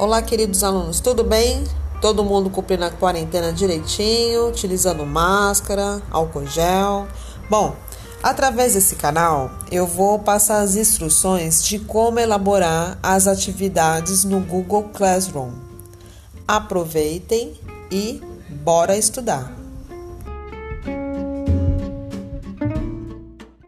Olá, queridos alunos, tudo bem? Todo mundo cumprindo a quarentena direitinho, utilizando máscara, álcool gel. Bom, através desse canal eu vou passar as instruções de como elaborar as atividades no Google Classroom. Aproveitem e bora estudar!